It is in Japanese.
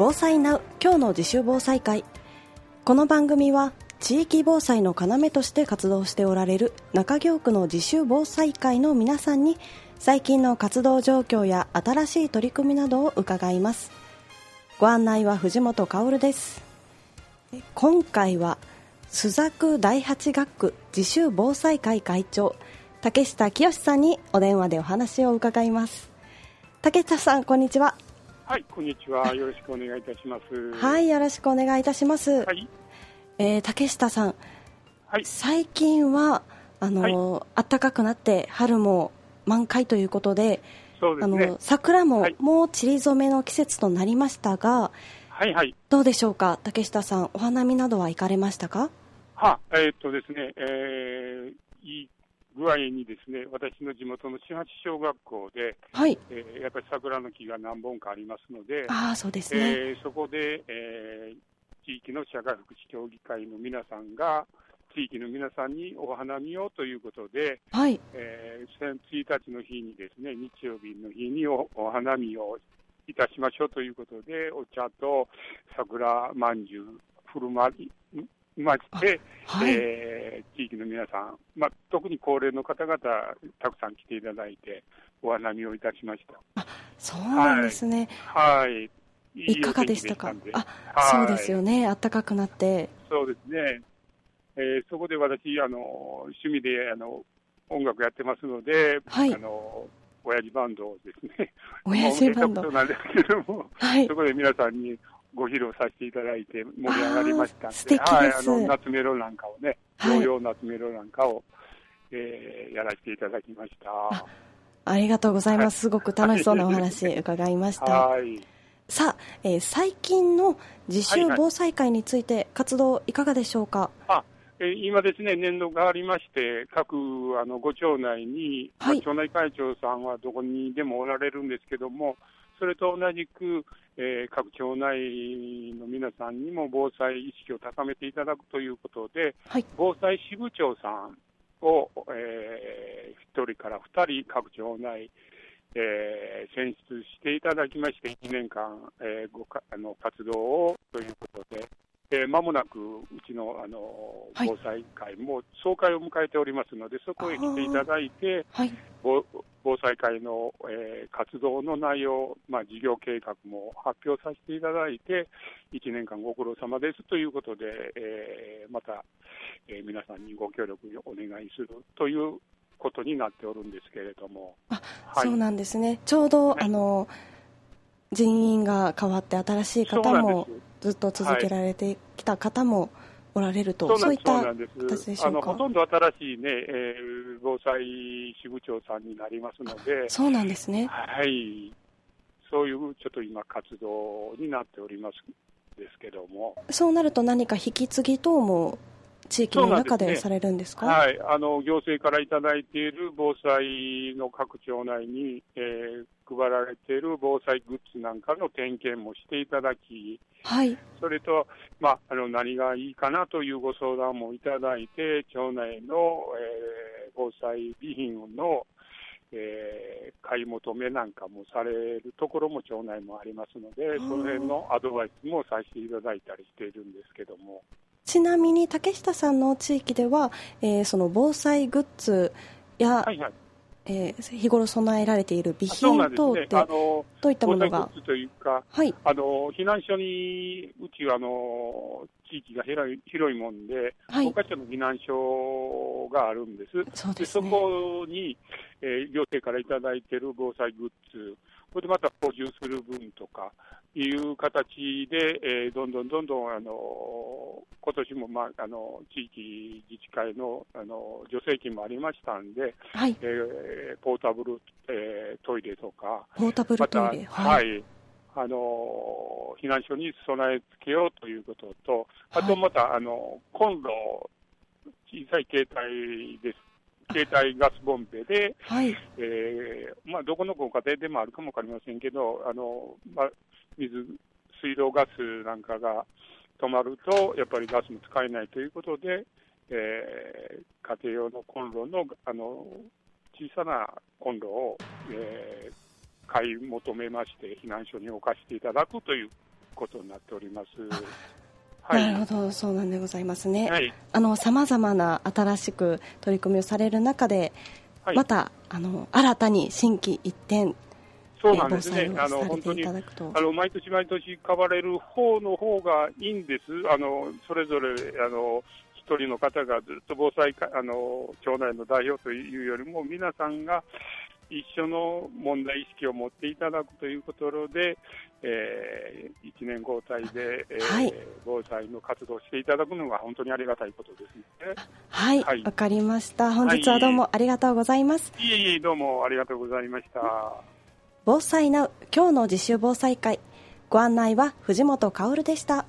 防災ナウ今日の自習防災会。この番組は地域防災の要として活動しておられる中京区の自習防災会の皆さんに最近の活動状況や新しい取り組みなどを伺います。ご案内は藤本薫です。今回は朱雀第八学区自習防災会会長竹下清さんにお電話でお話を伺います。竹下さんこんにちは。はい、こんにちは。よろしくお願いいたします。はい、よろしくお願いいたします。はい。えー、竹下さん。はい。最近は、あの、はい、暖かくなって春も満開ということで、そうですね、あの桜ももう散り初めの季節となりましたが、はいはい。どうでしょうか、竹下さん、お花見などは行かれましたか？は、えー、っとですね、えー、いい具合にですね、私の地元の千八小学校で、はい、えー、やっぱり桜の木が何本かありますので、あそうですね、えー、そこで、えー、地域の社会福祉協議会の皆さんが、地域の皆さんにお花見をということで、はい。えー、1日の日にですね、日曜日の日におお花見をいたしましょうということで、お茶と桜まんじゅう振る舞いまして、はい、えー、地域の皆さん、まあ、特に高齢の方々、たくさん来ていただいて、お花見をいたしました。あそうなんですね。はい。はい、いいか？がでしたかあ、そうですよね。暖かくなって。そうですね。えー、そこで私、あの、趣味で、あの、音楽やってますので、はい、あの、親父バンドをですね、親父バンド なんですけども、はい、そこで皆さんにご披露させていただいて盛り上がりましたんで、はい、あの夏メロなんかをね、同様夏メロなんかを、えー、やらせていただきました。ありがとうございます。すごく楽しそうなお話伺いました。はい、さあ、えー、最近の自習防災会について活動いかがでしょうか？はいえー、今ですね、年度がありまして、各あのご町内に、はい、町内会長さんはどこにでもおられるんですけども、それと同じく、えー、各町内の皆さんにも防災意識を高めていただくということで、はい、防災支部長さんを、えー、1人から2人、各町内、えー、選出していただきまして、1年間、えー、ごかあの活動をということで、えー、間もなくうちのあの防災会も総会を迎えておりますので、そこへ来ていただいて、はい、防災会の、えー、活動の内容、まあ、事業計画も発表させていただいて、1年間ご苦労様ですということで、えー、また、えー、皆さんにご協力お願いするということになっておるんですけれども。あ、はい、そうなんですね。ちょうど、はい、あの人員が変わって新しい方もずっと続けられてきた方もおられると、そういった形でしょうか？ほとんど新しいね、えー、防災支部長さんになりますので、そうなんですね。はい。そういうちょっと今、活動になっておりますですけども。そうなると何か引き継ぎ等も地域の中でされるんですか、ね、はい、あの行政からいただいている防災の各町内に、えー、配られている防災グッズなんかの点検もしていただき、はい、それと、まあ、あの何がいいかなというご相談もいただいて、町内の、えー、防災備品の、えー、買い求めなんかもされるところも町内もありますので、その辺のアドバイスもさせていただいたりしているんですけども。ちなみに竹下さんの地域では、えー、その防災グッズや、はいはい。えー、日頃備えられている備品等って、ね、どういったものが？というか、はい、あの避難所にうちはあの地域が広い広いもんで、はい、5か所の避難所があるんです。そうです、ね、そこに、えー、行政からいただいている防災グッズ、これでまた補充する分とかいう形で、えー、どんどんどんどん、あの今年も、まあ、あの地域自治会のあの助成金もありましたんで、はい。えー、ポータブル、えー、トイレとか、ポータブルトイレ、ま、はい、あの避難所に備え付けようということと、あとまた、はい、あのコンロ、小さい携帯です。携帯ガスボンベで、はい。えーまあ、どこのご家庭でもあるかもわかりませんけど、あのまあ、水、水道ガスなんかが止まると、やっぱりガスも使えないということで、えー、家庭用のコンロのあの小さなコンロを、えー、買い求めまして、避難所に置かせていただくということになっております。なるほど、そうなんでございますね。はいあの、様々な新しく取り組みをされる中で、はいまた、あの、新たに新規一点、そうなんですねあの、本当にいただくとあの、毎年毎年買われる方の方がいいんです。あの、それぞれ、あの、一人の方がずっと防災か、あの、町内の代表というよりも、皆さんが一緒の問題意識を持っていただくということで、えー、一年交代で、えーはい防災の活動をしていただくのが本当にありがたいことですね。はい、わ、はいかりました。本日はどうもありがとうございます。いえいえ、どうもありがとうございました。防災な今日の自習防災会。ご案内は藤本薫でした。